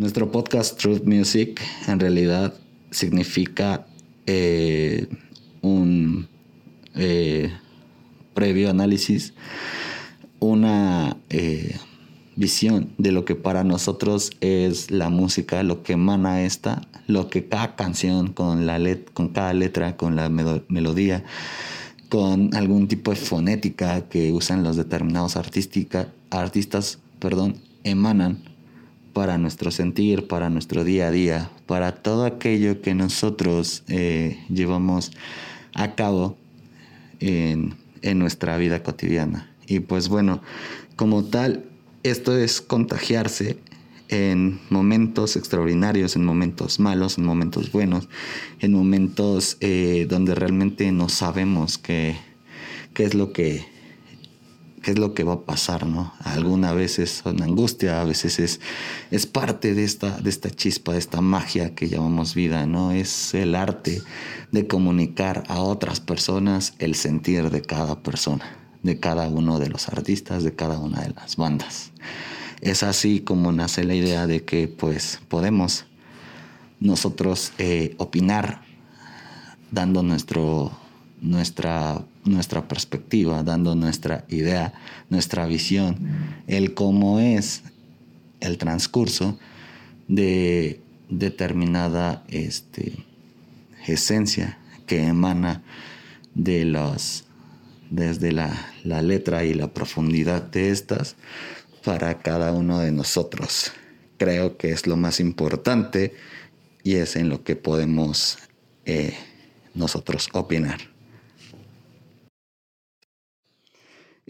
Nuestro podcast Truth Music en realidad significa eh, un eh, previo análisis, una eh, visión de lo que para nosotros es la música, lo que emana esta, lo que cada canción con, la con cada letra, con la melodía, con algún tipo de fonética que usan los determinados artistas, perdón, emanan para nuestro sentir, para nuestro día a día, para todo aquello que nosotros eh, llevamos a cabo en, nuestra vida cotidiana. Y pues bueno, como tal, esto es contagiarse en momentos extraordinarios, en momentos malos, en momentos buenos, en momentos eh, donde realmente no sabemos qué es lo que qué es lo que va a pasar, ¿no? Alguna vez es una angustia, a veces es, es parte de esta, de esta chispa, de esta magia que llamamos vida, ¿no? Es el arte de comunicar a otras personas el sentir de cada persona, de cada uno de los artistas, de cada una de las bandas. Es así como nace la idea de que pues podemos nosotros eh, opinar dando nuestro, nuestra, nuestra perspectiva, dando nuestra idea, nuestra visión, el cómo es el transcurso de determinada este, esencia que emana de los desde la, la letra y la profundidad de estas para cada uno de nosotros. Creo que es lo más importante y es en lo que podemos eh, nosotros opinar.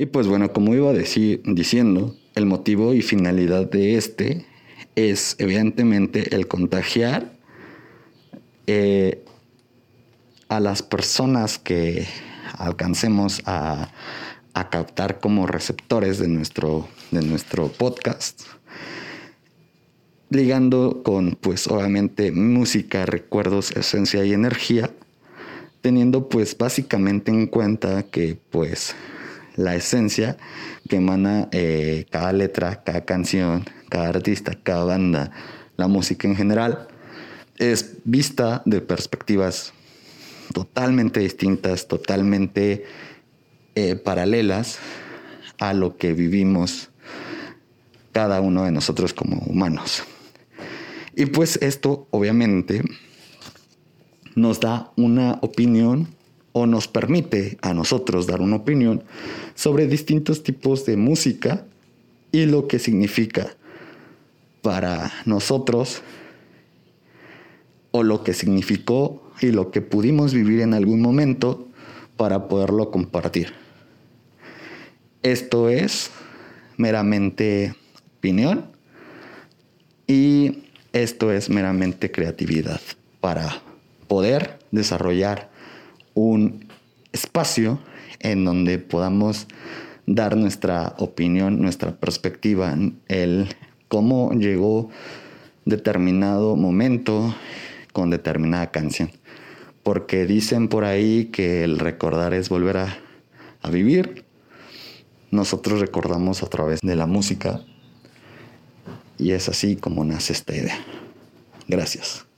Y pues bueno, como iba decir, diciendo, el motivo y finalidad de este es evidentemente el contagiar eh, a las personas que alcancemos a a captar como receptores de nuestro, de nuestro podcast. Ligando con, pues obviamente, música, recuerdos, esencia y energía. Teniendo pues básicamente en cuenta que pues la esencia que emana eh, cada letra, cada canción, cada artista, cada banda, la música en general, es vista de perspectivas totalmente distintas, totalmente eh, paralelas a lo que vivimos cada uno de nosotros como humanos. Y pues esto obviamente nos da una opinión o nos permite a nosotros dar una opinión sobre distintos tipos de música y lo que significa para nosotros o lo que significó y lo que pudimos vivir en algún momento para poderlo compartir. Esto es meramente opinión y esto es meramente creatividad para poder desarrollar un espacio en donde podamos dar nuestra opinión, nuestra perspectiva, el cómo llegó determinado momento con determinada canción. Porque dicen por ahí que el recordar es volver a, a vivir nosotros recordamos a través de la música y es así como nace esta idea. Gracias.